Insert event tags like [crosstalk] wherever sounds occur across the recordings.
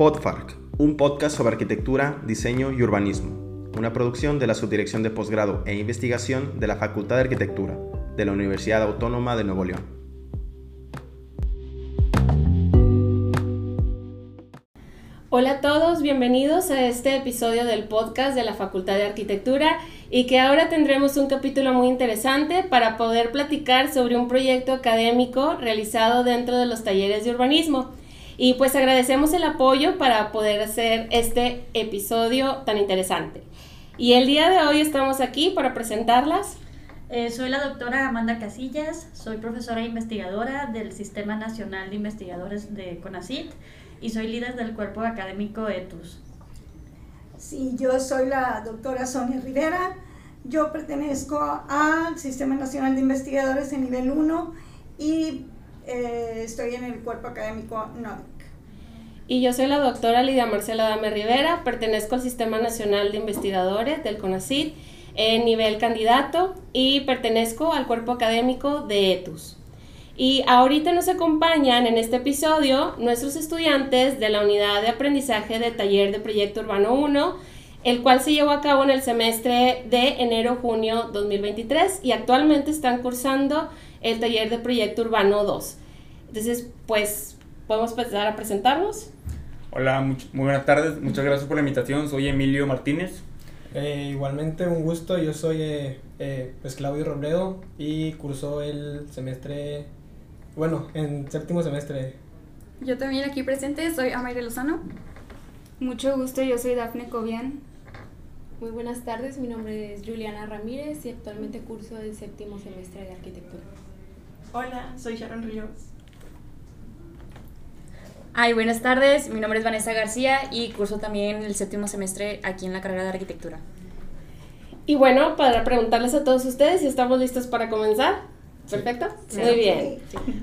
Podfarc, un podcast sobre arquitectura, diseño y urbanismo, una producción de la Subdirección de Posgrado e Investigación de la Facultad de Arquitectura de la Universidad Autónoma de Nuevo León. Hola a todos, bienvenidos a este episodio del podcast de la Facultad de Arquitectura y que ahora tendremos un capítulo muy interesante para poder platicar sobre un proyecto académico realizado dentro de los talleres de urbanismo. Y pues agradecemos el apoyo para poder hacer este episodio tan interesante. Y el día de hoy estamos aquí para presentarlas. Eh, soy la doctora Amanda Casillas, soy profesora e investigadora del Sistema Nacional de Investigadores de CONACIT y soy líder del cuerpo académico ETUS. Sí, yo soy la doctora Sonia Rivera, yo pertenezco al Sistema Nacional de Investigadores en nivel 1 y eh, estoy en el cuerpo académico NODIC. Y yo soy la doctora Lidia Marcela Dame Rivera, pertenezco al Sistema Nacional de Investigadores del CONACYT en nivel candidato y pertenezco al cuerpo académico de ETUS. Y ahorita nos acompañan en este episodio nuestros estudiantes de la unidad de aprendizaje de taller de Proyecto Urbano 1, el cual se llevó a cabo en el semestre de enero-junio 2023 y actualmente están cursando el taller de Proyecto Urbano 2. Entonces, pues, podemos empezar a presentarnos. Hola, muy, buenas tardes, muchas gracias por la invitación, soy Emilio Martínez. Eh, igualmente, un gusto, yo soy eh, eh, pues Claudio Robledo y curso el semestre bueno, en séptimo semestre. Yo también aquí presente, soy Amaire Lozano. Mucho gusto, yo soy Dafne Cobian. Muy buenas tardes, mi nombre es Juliana Ramírez y actualmente curso el séptimo semestre de arquitectura. Hola, soy Sharon Ríos. Ay, buenas tardes, mi nombre es Vanessa García y curso también el séptimo semestre aquí en la carrera de arquitectura. Y bueno, para preguntarles a todos ustedes si estamos listos para comenzar. ¿Perfecto? Muy bien.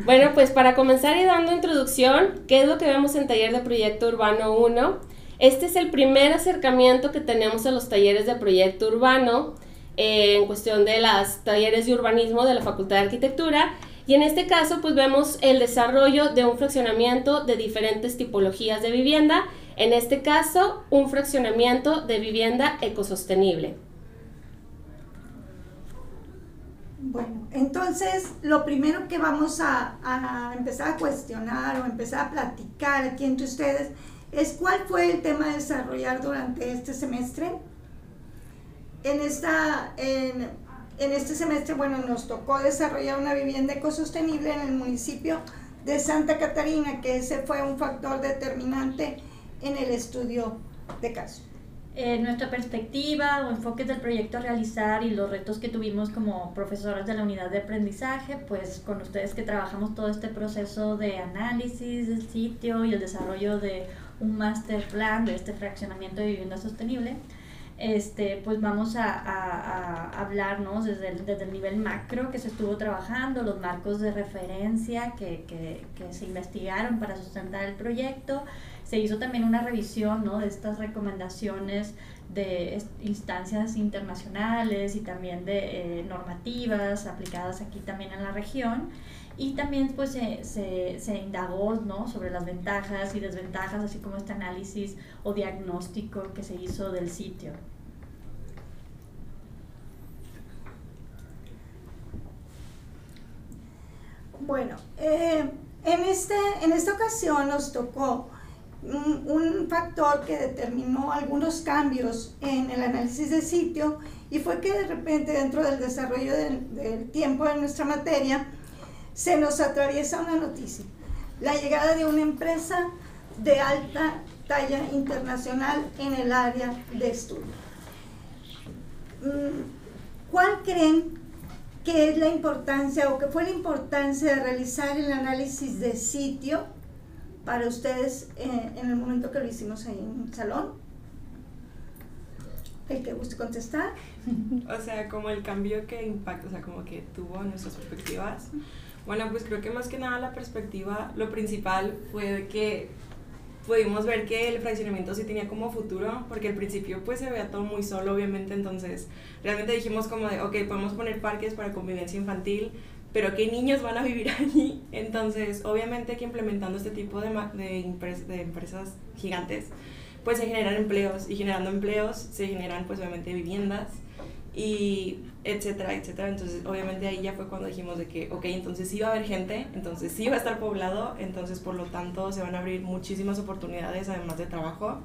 Bueno, pues para comenzar y dando introducción, ¿qué es lo que vemos en Taller de Proyecto Urbano 1? Este es el primer acercamiento que tenemos a los talleres de proyecto urbano eh, en cuestión de las talleres de urbanismo de la Facultad de Arquitectura. Y en este caso, pues vemos el desarrollo de un fraccionamiento de diferentes tipologías de vivienda. En este caso, un fraccionamiento de vivienda ecosostenible. Bueno, entonces lo primero que vamos a, empezar a cuestionar o empezar a platicar aquí entre ustedes es cuál fue el tema a desarrollar durante este semestre. En, esta, en, este semestre, bueno, nos tocó desarrollar una vivienda ecosostenible en el municipio de Santa Catarina, que ese fue un factor determinante en el estudio de caso eh, nuestra perspectiva o enfoques del proyecto a realizar y los retos que tuvimos como profesoras de la unidad de aprendizaje, pues con ustedes que trabajamos todo este proceso de análisis del sitio y el desarrollo de un master plan de este fraccionamiento de vivienda sostenible, este, pues vamos a, a, a hablarnos desde el, desde el nivel macro que se estuvo trabajando, los marcos de referencia que, que, que se investigaron para sustentar el proyecto, se hizo también una revisión ¿no? de estas recomendaciones de instancias internacionales y también de eh, normativas aplicadas aquí también en la región. Y también pues se, se, se, indagó ¿no? sobre las ventajas y desventajas, así como este análisis o diagnóstico que se hizo del sitio. Bueno, eh, en, este, en esta ocasión nos tocó un, factor que determinó algunos cambios en el análisis de sitio y fue que de repente dentro del desarrollo del, tiempo de nuestra materia se nos atraviesa una noticia, la llegada de una empresa de alta talla internacional en el área de estudio. Mm, ¿Cuál creen que es la importancia o que fue la importancia de realizar el análisis de sitio para ustedes eh, en el momento que lo hicimos ahí en el salón? El que guste contestar. [laughs] o sea, como el cambio que impacta, o sea, como que tuvo nuestras perspectivas. Bueno, pues creo que más que nada la perspectiva, lo principal fue que pudimos ver que el fraccionamiento sí tenía como futuro, porque al principio pues se veía todo muy solo, obviamente, entonces realmente dijimos como de, ok, podemos poner parques para convivencia infantil, pero ¿qué niños van a vivir [laughs] allí? Entonces, obviamente que implementando este tipo de, de, de empresas gigantes, pues se generan empleos y generando empleos se generan pues obviamente viviendas y etcétera, etcétera. Entonces, obviamente ahí ya fue cuando dijimos de que, ok, entonces sí va a haber gente, entonces sí va a estar poblado, entonces por lo tanto se van a abrir muchísimas oportunidades además de trabajo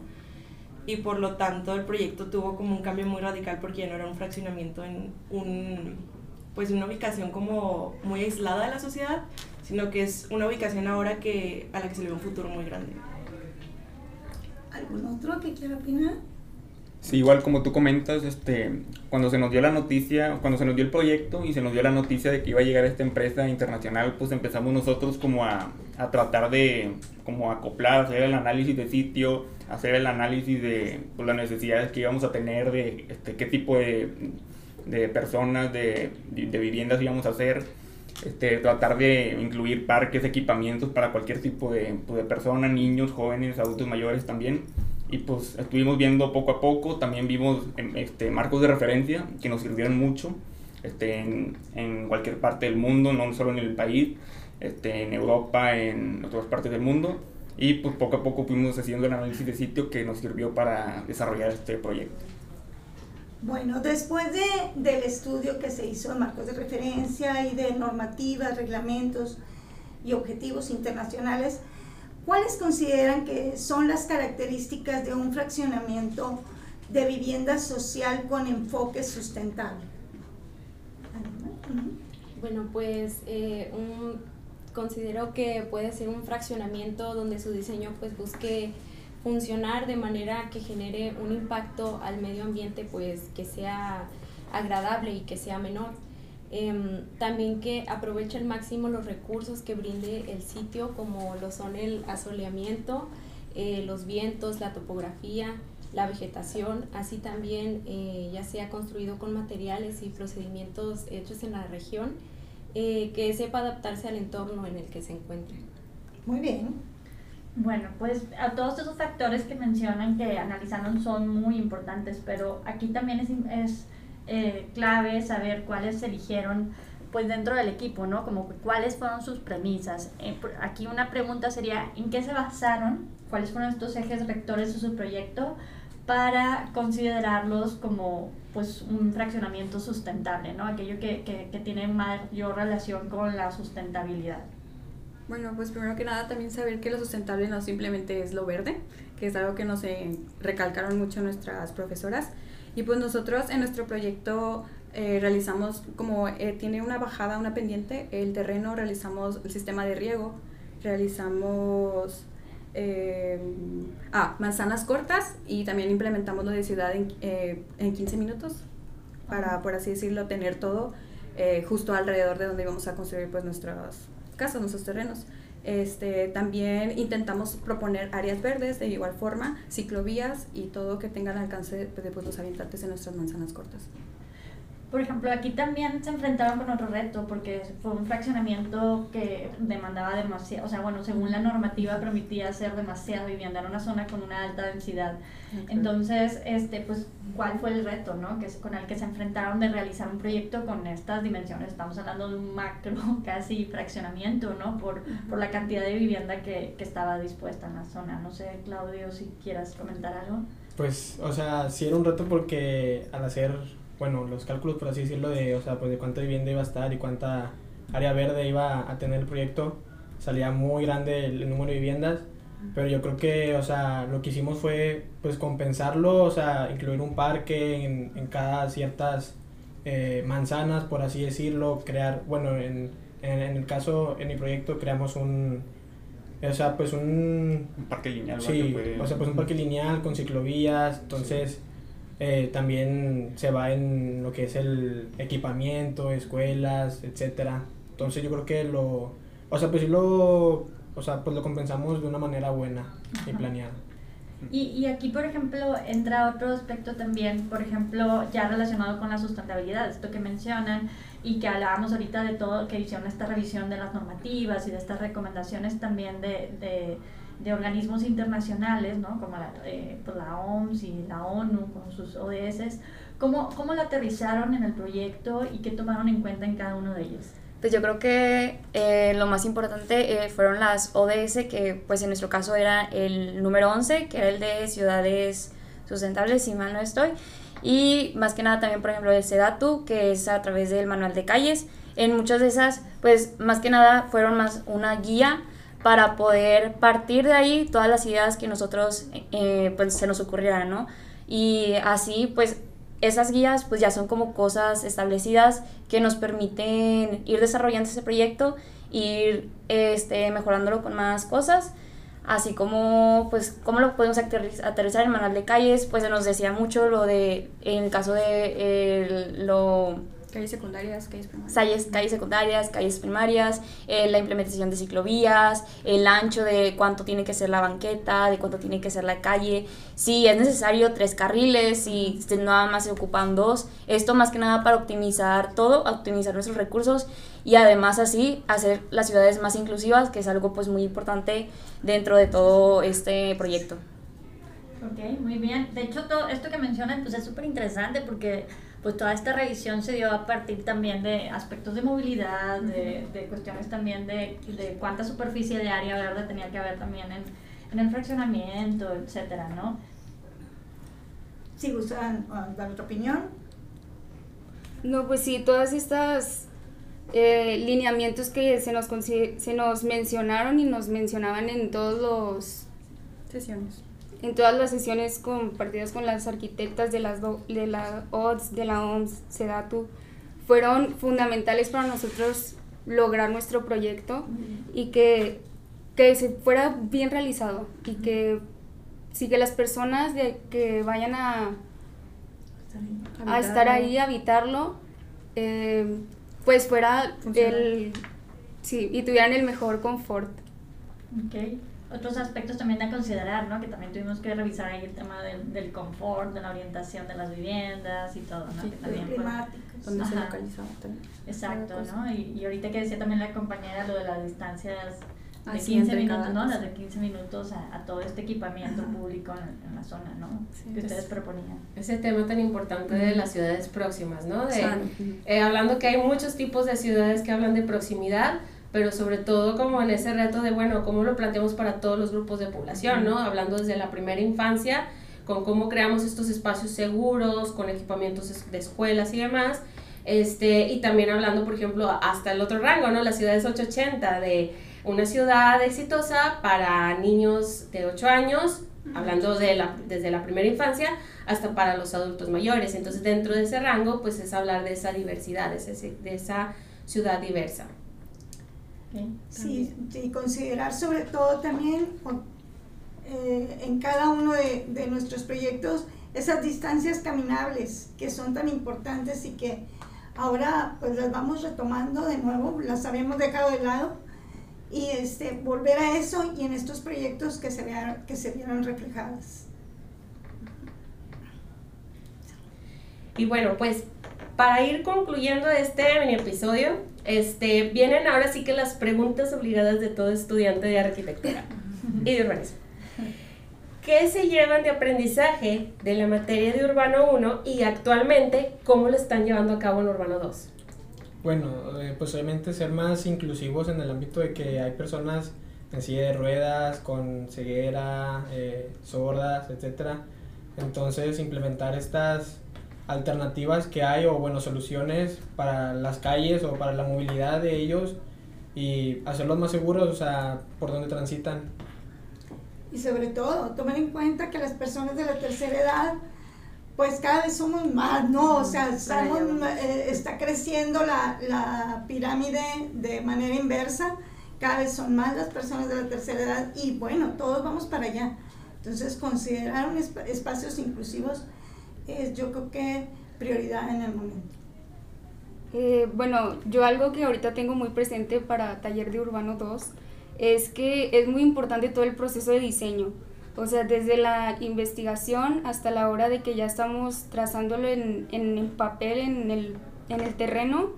y por lo tanto el proyecto tuvo como un cambio muy radical porque ya no era un fraccionamiento en un, pues una ubicación como muy aislada de la sociedad, sino que es una ubicación ahora que, a la que se le ve un futuro muy grande. ¿Algún otro que quiera opinar? Sí, igual como tú comentas, este, cuando se nos dio la noticia, cuando se nos dio el proyecto y se nos dio la noticia de que iba a llegar esta empresa internacional, pues empezamos nosotros como a, a tratar de como acoplar, hacer el análisis de sitio, hacer el análisis de pues, las necesidades que íbamos a tener, de este, qué tipo de, de personas, de, de, viviendas íbamos a hacer, este, tratar de incluir parques, equipamientos para cualquier tipo de, pues, de persona, niños, jóvenes, adultos mayores también y pues estuvimos viendo poco a poco, también vimos em, este, marcos de referencia que nos sirvieron mucho este, en, en, cualquier parte del mundo, no solo en el país, este, en Europa, en otras partes del mundo. Y pues poco a poco fuimos haciendo el análisis de sitio que nos sirvió para desarrollar este proyecto. Bueno, después de, del estudio que se hizo de marcos de referencia y de normativas, reglamentos y objetivos internacionales, ¿Cuáles consideran que son las características de un fraccionamiento de vivienda social con enfoque sustentable? Bueno, pues eh, considero que puede ser un fraccionamiento donde su diseño pues busque funcionar de manera que genere un impacto al medio ambiente pues que sea agradable y que sea menor. Em, también que aproveche al máximo los recursos que brinde el sitio, como lo son el asoleamiento, eh, los vientos, la topografía, la vegetación, así también eh, ya sea construido con materiales y procedimientos hechos en la región, eh, que sepa adaptarse al entorno en el que se encuentre. Muy bien. Bueno, pues a todos esos factores que mencionan que analizaron son muy importantes, pero aquí también es, es eh, clave saber cuáles se eligieron pues dentro del equipo, ¿no? Como cuáles fueron sus premisas. Eh, aquí una pregunta sería, ¿en qué se basaron? ¿Cuáles fueron estos ejes rectores de su proyecto para considerarlos como pues un fraccionamiento sustentable, ¿no? Aquello que, que, que tiene mayor relación con la sustentabilidad. Bueno, pues primero que nada también saber que lo sustentable no simplemente es lo verde, que es algo que nos eh, recalcaron mucho nuestras profesoras, y pues nosotros en nuestro proyecto eh, realizamos, como eh, tiene una bajada, una pendiente, el terreno, realizamos el sistema de riego, realizamos eh, ah, manzanas cortas y también implementamos la densidad en, en 15 minutos para, por así decirlo, tener todo justo alrededor de donde íbamos a construir pues nuestras casas, nuestros terrenos. Este, también intentamos proponer áreas verdes de igual forma, ciclovías y todo que tenga el alcance de, pues, los habitantes en nuestras manzanas cortas. Por ejemplo, aquí también se enfrentaron con otro reto porque fue un fraccionamiento que demandaba demasiado, o sea, bueno, según la normativa permitía hacer demasiado vivienda, era una zona con una alta densidad. Entonces, este, pues, ¿cuál fue el reto, no? Que es con el que se enfrentaron de realizar un proyecto con estas dimensiones. Estamos hablando de un macro, [laughs] casi fraccionamiento, ¿no? Por, por la cantidad de vivienda que, que estaba dispuesta en la zona. No sé, Claudio, si quieras comentar algo. Pues, o sea, sí era un reto porque al hacer bueno, los cálculos, por así decirlo, de, o sea, pues de cuánta vivienda iba a estar y cuánta área verde iba a tener el proyecto, salía muy grande el, número de viviendas, pero yo creo que, o sea, lo que hicimos fue, pues, compensarlo, o sea, incluir un parque en, en cada ciertas eh, manzanas, por así decirlo, crear, bueno, en, en, en, el caso, en mi proyecto creamos un, o sea, pues un... Un parque lineal. Sí, o sea, pues un parque lineal con ciclovías, entonces... Eh, también se va en lo que es el equipamiento, escuelas, etcétera. Entonces yo creo que lo, o sea, pues lo, o sea, pues lo compensamos de una manera buena y planeada. Y, y, aquí, por ejemplo, entra otro aspecto también, por ejemplo, ya relacionado con la sustentabilidad, esto que mencionan y que hablábamos ahorita de todo, que hicieron esta revisión de las normativas y de estas recomendaciones también de, de de organismos internacionales, ¿no? como la, eh, pues la OMS y la ONU con sus ODS, ¿cómo, ¿cómo lo aterrizaron en el proyecto y qué tomaron en cuenta en cada uno de ellos? Pues yo creo que eh, lo más importante eh, fueron las ODS, que pues en nuestro caso era el número 11, que era el de ciudades sustentables, si mal no estoy. Y más que nada también, por ejemplo, el SEDATU, que es a través del manual de calles. En muchas de esas, pues más que nada fueron más una guía para poder partir de ahí todas las ideas que nosotros eh, pues se nos ocurrieran, ¿no? Y así pues esas guías pues ya son como cosas establecidas que nos permiten ir desarrollando ese proyecto, ir este, mejorándolo con más cosas, así como pues cómo lo podemos aterrizar en manual de calles, pues se nos decía mucho lo de, en el caso de lo Calles secundarias, calles primarias. Calles, calles secundarias, calles primarias, eh, la implementación de ciclovías, el ancho de cuánto tiene que ser la banqueta, de cuánto tiene que ser la calle, si es necesario tres carriles, si nada más se ocupan dos. Esto más que nada para optimizar todo, optimizar nuestros recursos y además así hacer las ciudades más inclusivas, que es algo pues muy importante dentro de todo este proyecto. Ok, muy bien. De hecho, todo esto que mencionan pues es súper interesante porque pues toda esta revisión se dio a partir también de aspectos de movilidad, de, de cuestiones también de, de, cuánta superficie de área verde tenía que haber también en, en el fraccionamiento, etcétera, ¿no? Si gustan ah, dar otra opinión. No, pues sí, todas estas eh, lineamientos que se nos, se nos mencionaron y nos mencionaban en todos los sesiones en todas las sesiones compartidas con las arquitectas de, las de la ODS, de la OMS, SEDATU, fueron fundamentales para nosotros lograr nuestro proyecto y que, que se fuera bien realizado y que sí que las personas de, que vayan a, a estar ahí, a habitarlo, eh, pues fuera el... Sí, y tuvieran el mejor confort. Okay otros aspectos también a considerar, ¿no? Que también tuvimos que revisar ahí el tema del, del confort, de la orientación de las viviendas y todo, ¿no? Sí, que también Donde se localizaba también. Exacto, ¿no? Y, y, ahorita que decía también la compañera lo de las distancias de 15 minutos, ¿no? Las de 15 minutos a, a todo este equipamiento público en, en, la zona, ¿no? que ustedes proponían. Ese tema tan importante de las ciudades próximas, ¿no? De, eh, hablando que hay muchos tipos de ciudades que hablan de proximidad, pero sobre todo como en ese reto de, bueno, cómo lo planteamos para todos los grupos de población, ¿no? Hablando desde la primera infancia, con cómo creamos estos espacios seguros, con equipamientos de escuelas y demás, este, y también hablando, por ejemplo, hasta el otro rango, ¿no? Las ciudades 880, de una ciudad exitosa para niños de 8 años, hablando de la, desde la primera infancia hasta para los adultos mayores. Entonces, dentro de ese rango, pues es hablar de esa diversidad, de, de esa ciudad diversa. Sí, y considerar sobre todo también eh, en cada uno de, de, nuestros proyectos esas distancias caminables que son tan importantes y que ahora pues las vamos retomando de nuevo, las habíamos dejado de lado y este, volver a eso y en estos proyectos que se, vean, que se vieron reflejadas. Y bueno, pues para ir concluyendo este mini episodio, este, vienen ahora sí que las preguntas obligadas de todo estudiante de arquitectura y de urbanismo. ¿Qué se llevan de aprendizaje de la materia de Urbano 1 y actualmente cómo lo están llevando a cabo en Urbano 2? Bueno, eh, pues obviamente ser más inclusivos en el ámbito de que hay personas en silla de ruedas, con ceguera, eh, sordas, etc. Entonces implementar estas alternativas que hay o bueno, soluciones para las calles o para la movilidad de ellos y hacerlos más seguros, o sea, por donde transitan. Y sobre todo, tomar en cuenta que las personas de la tercera edad, pues cada vez somos más, ¿no? O sea, estamos, eh, está creciendo la, la pirámide de manera inversa, cada vez son más las personas de la tercera edad y bueno, todos vamos para allá. Entonces, considerar un espacios inclusivos es yo creo que prioridad en el momento. Eh, bueno, yo algo que ahorita tengo muy presente para Taller de Urbano 2 es que es muy importante todo el proceso de diseño. O sea, desde la investigación hasta la hora de que ya estamos trazándolo en, en papel, en el, en el terreno,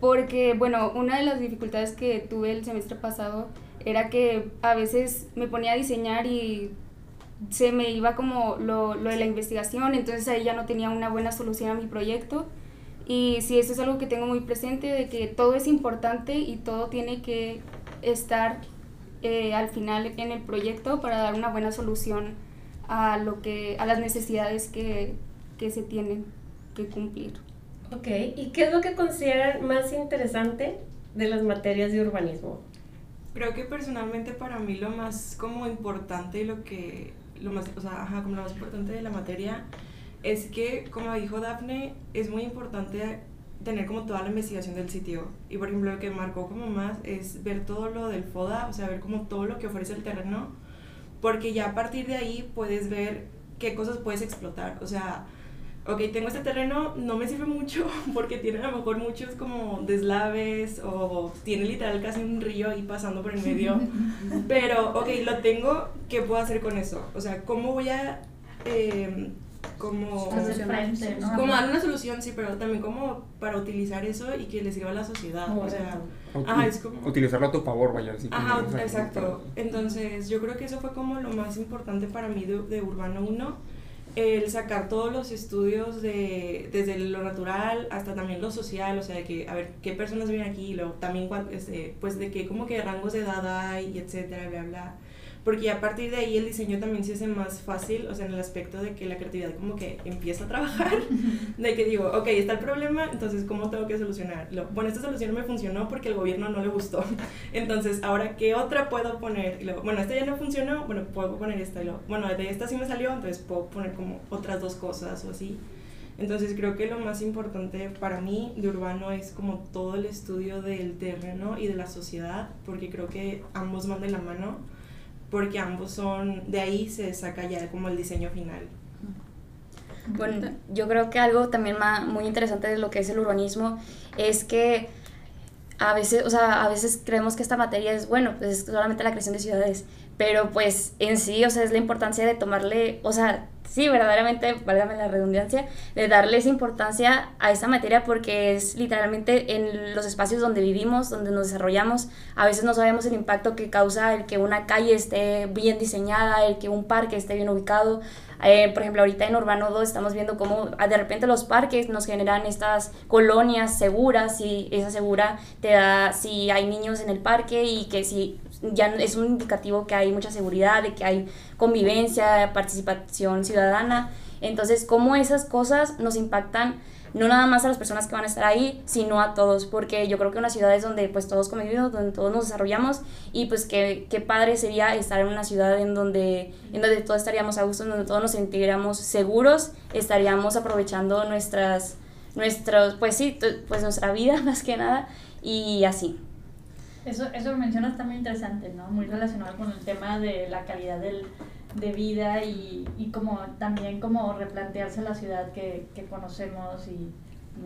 porque, bueno, una de las dificultades que tuve el semestre pasado era que a veces me ponía a diseñar y se me iba como lo, lo, de la investigación, entonces ahí ya no tenía una buena solución a mi proyecto Y sí, eso es algo que tengo muy presente, de que todo es importante y todo tiene que estar eh, al final en el proyecto para dar una buena solución a, lo que, a las necesidades que, que se tienen que cumplir. Ok, ¿y qué es lo que consideran más interesante de las materias de urbanismo? Creo que personalmente para mí lo más como importante y lo que, lo más, o sea, ajá, como lo más importante de la materia es que, como dijo Dafne, es muy importante tener como toda la investigación del sitio. Y por ejemplo, lo que marcó como más es ver todo lo del FODA, o sea, ver como todo lo que ofrece el terreno, porque ya a partir de ahí puedes ver qué cosas puedes explotar. O sea, ok, tengo este terreno, no me sirve mucho [laughs] porque tiene a lo mejor muchos como deslaves o tiene literal casi un río ahí pasando por el medio. [laughs] Pero, ok, lo tengo, ¿qué puedo hacer con eso? O sea, ¿cómo voy a... Eh, como, como dar una solución, sí, pero también como para utilizar eso y que le sirva a la sociedad. o sea, ajá, es como... utilizarlo a tu favor, vaya. Así ajá, exacto. Entonces, yo creo que eso fue como lo más importante para mí de, de Urbano 1 el sacar todos los estudios de, desde lo natural hasta también lo social, o sea, de que, a ver, qué personas viven aquí, lo, también, este, pues, de qué, como que rangos de edad hay, etcétera, bla, bla porque a partir de ahí el diseño también se hace más fácil, o sea, en el aspecto de que la creatividad como que empieza a trabajar, [laughs] de que digo, ok, está el problema, entonces, ¿cómo tengo que solucionarlo? Bueno, esta solución me funcionó porque el gobierno no le gustó, [laughs] entonces, ahora, ¿qué otra puedo poner? Y luego, bueno, esta ya no funcionó, bueno, puedo poner esta, y luego, bueno, de esta sí me salió, entonces puedo poner como otras dos cosas o así. Entonces creo que lo más importante para mí de urbano es como todo el estudio del terreno y de la sociedad, porque creo que ambos van de la mano porque ambos son, de ahí se saca ya como el diseño final. Bueno, yo creo que algo también muy interesante de lo que es el urbanismo es que a veces, o sea, a veces creemos que esta materia es, bueno, pues es solamente la creación de ciudades, pero pues en sí, o sea, es la importancia de tomarle, o sea, sí, verdaderamente, válgame la redundancia, de darle esa importancia a esa materia porque es literalmente en los espacios donde vivimos, donde nos desarrollamos, a veces no sabemos el impacto que causa el que una calle esté bien diseñada, el que un parque esté bien ubicado. Eh, por ejemplo, ahorita en Urbano 2 estamos viendo cómo ah, de repente los parques nos generan estas colonias seguras y esa segura te da si hay niños en el parque y que si ya es un indicativo que hay mucha seguridad, de que hay convivencia, participación ciudadana. Entonces, cómo esas cosas nos impactan no nada más a las personas que van a estar ahí, sino a todos, porque yo creo que una ciudad es donde pues todos convivimos, donde todos nos desarrollamos y pues qué, qué padre sería estar en una ciudad en donde, en donde todos estaríamos a gusto, en donde todos nos sentiríamos seguros, estaríamos aprovechando nuestras, nuestros, pues sí, pues nuestra vida [laughs] más que nada y así. Eso, eso mencionas está muy interesante, ¿no? Muy relacionado con el tema de la calidad del, de vida y, y como también como replantearse la ciudad que, que conocemos y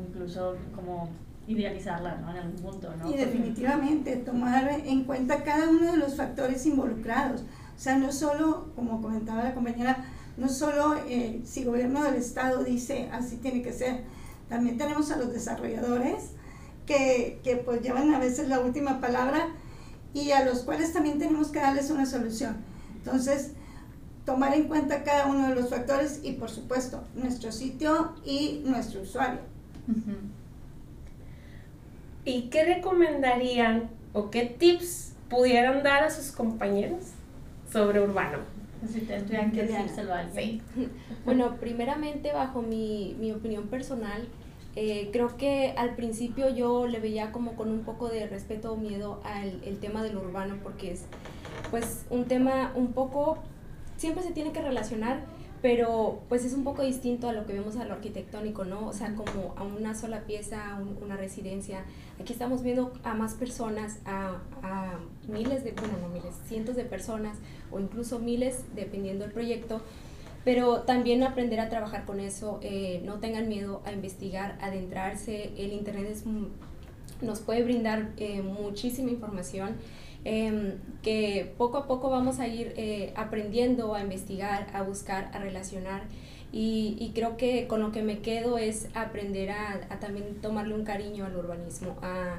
incluso como idealizarla ¿no? en algún punto. ¿no? Y definitivamente tomar en cuenta cada uno de los factores involucrados. O sea, no solo, como comentaba la compañera, no solo eh, si gobierno del Estado dice así tiene que ser, también tenemos a los desarrolladores que, que pues llevan a veces la última palabra y a los cuales también tenemos que darles una solución. Entonces, tomar en cuenta cada uno de los factores y por supuesto nuestro sitio y nuestro usuario. ¿Y qué recomendarían o qué tips pudieran dar a sus compañeros sobre urbano? Si tendrían que decírselo a alguien. [laughs] Bueno, primeramente bajo mi, mi opinión personal, eh, creo que al principio yo le veía como con un poco de respeto o miedo al el tema del urbano porque es pues un tema un poco, siempre se tiene que relacionar, pero pues es un poco distinto a lo que vemos a lo arquitectónico, ¿no? O sea, como a una sola pieza, una residencia. Aquí estamos viendo a más personas, a, a miles de, bueno, no miles, cientos de personas o incluso miles, dependiendo del proyecto, pero también aprender a trabajar con eso, eh, no tengan miedo a investigar, adentrarse, el Internet es, nos puede brindar eh, muchísima información em, que poco a poco vamos a ir eh, aprendiendo a investigar, a buscar, a relacionar. Y, creo que con lo que me quedo es aprender a, también tomarle un cariño al urbanismo, a,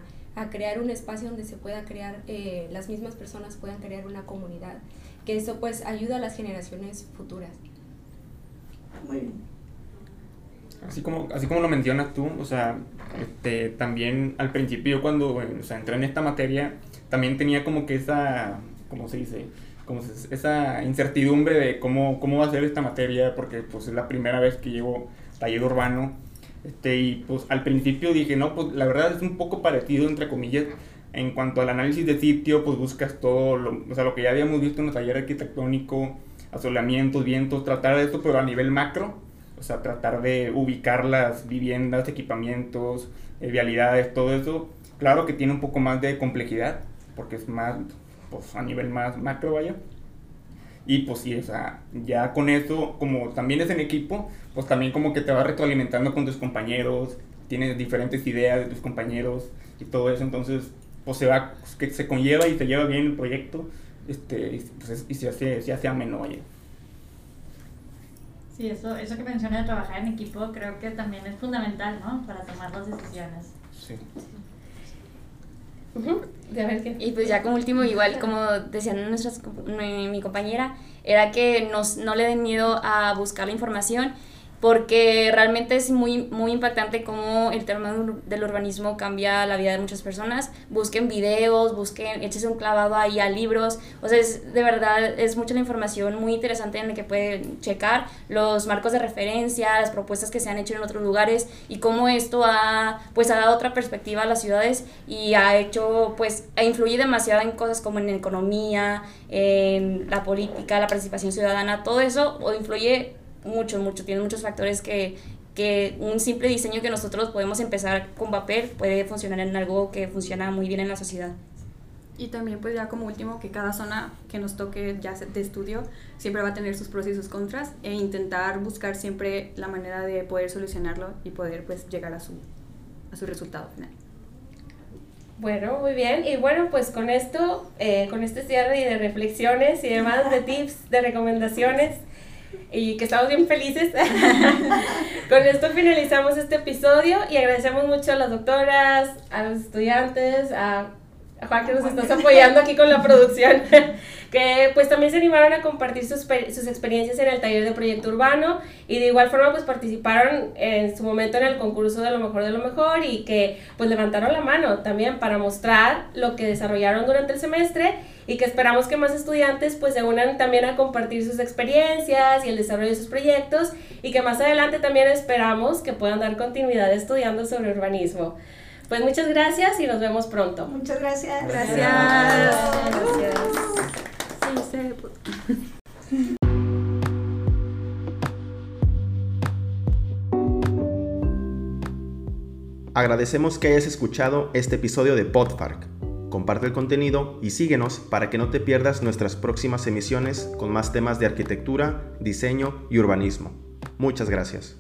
crear un espacio donde se pueda crear, las mismas personas puedan crear una comunidad, que eso pues ayuda a las generaciones futuras. Así como, así como lo mencionas tú, o sea, este, también al principio cuando o sea, entré en esta materia, también tenía como que esa, ¿cómo se dice? Como esa incertidumbre de cómo, cómo va a ser esta materia, porque pues es la primera vez que llevo taller urbano. Este, y pues al principio dije, no, pues la verdad es un poco parecido, entre comillas, en cuanto al análisis de sitio, pues buscas todo, lo, o sea, lo que ya habíamos visto en el taller arquitectónico, asolamientos, vientos, tratar de esto, pero a nivel macro, o sea, tratar de ubicar las viviendas, equipamientos, eh, vialidades, todo eso. Claro que tiene un poco más de complejidad, porque es más, pues a nivel más macro, vaya. Y pues sí, o sea, ya con eso, como también es en equipo, pues también como que te vas retroalimentando con tus compañeros, tienes diferentes ideas de tus compañeros y todo eso, entonces pues se va, que se conlleva y se lleva bien el proyecto, este, pues, y se hace, se hace ameno, vaya. Sí, eso, eso que menciona de trabajar en equipo creo que también es fundamental, ¿no? Para tomar las decisiones. Sí. Y pues ya como último, igual como decían nuestras, mi, mi compañera, era que nos, no le den miedo a buscar la información porque realmente es muy, muy impactante cómo el tema del urbanismo cambia la vida de muchas personas. Busquen videos, busquen, échese un clavado ahí a libros, o sea, es, de verdad es mucha la información muy interesante en la que pueden checar los marcos de referencia, las propuestas que se han hecho en otros lugares y cómo esto ha, pues, ha dado otra perspectiva a las ciudades y ha hecho, pues, influye demasiado en cosas como en economía, en la política, la participación ciudadana, todo eso o influye mucho, mucho, tiene muchos factores que, que un simple diseño que nosotros podemos empezar con papel puede funcionar en algo que funciona muy bien en la sociedad. Y también pues ya como último que cada zona que nos toque ya de estudio siempre va a tener sus pros y sus contras e intentar buscar siempre la manera de poder solucionarlo y poder pues llegar a su, a su resultado final. Bueno, muy bien. Y bueno, pues con esto, eh, con este cierre y de reflexiones y demás de [laughs] tips, de recomendaciones, y que estamos bien felices. [laughs] Con esto finalizamos este episodio y agradecemos mucho a las doctoras, a los estudiantes, a, Juan que nos estás apoyando aquí con la producción, [laughs] que pues también se animaron a compartir sus, sus experiencias en el taller de proyecto urbano y de igual forma pues participaron en su momento en el concurso de lo mejor de lo mejor y que pues levantaron la mano también para mostrar lo que desarrollaron durante el semestre y que esperamos que más estudiantes pues se unan también a compartir sus experiencias y el desarrollo de sus proyectos y que más adelante también esperamos que puedan dar continuidad estudiando sobre urbanismo. Pues muchas gracias y nos vemos pronto. Muchas gracias. Gracias. gracias. Agradecemos que hayas escuchado este episodio de Podfark comparte el contenido y síguenos para que no te pierdas nuestras próximas emisiones con más temas de arquitectura, diseño y urbanismo. Muchas gracias.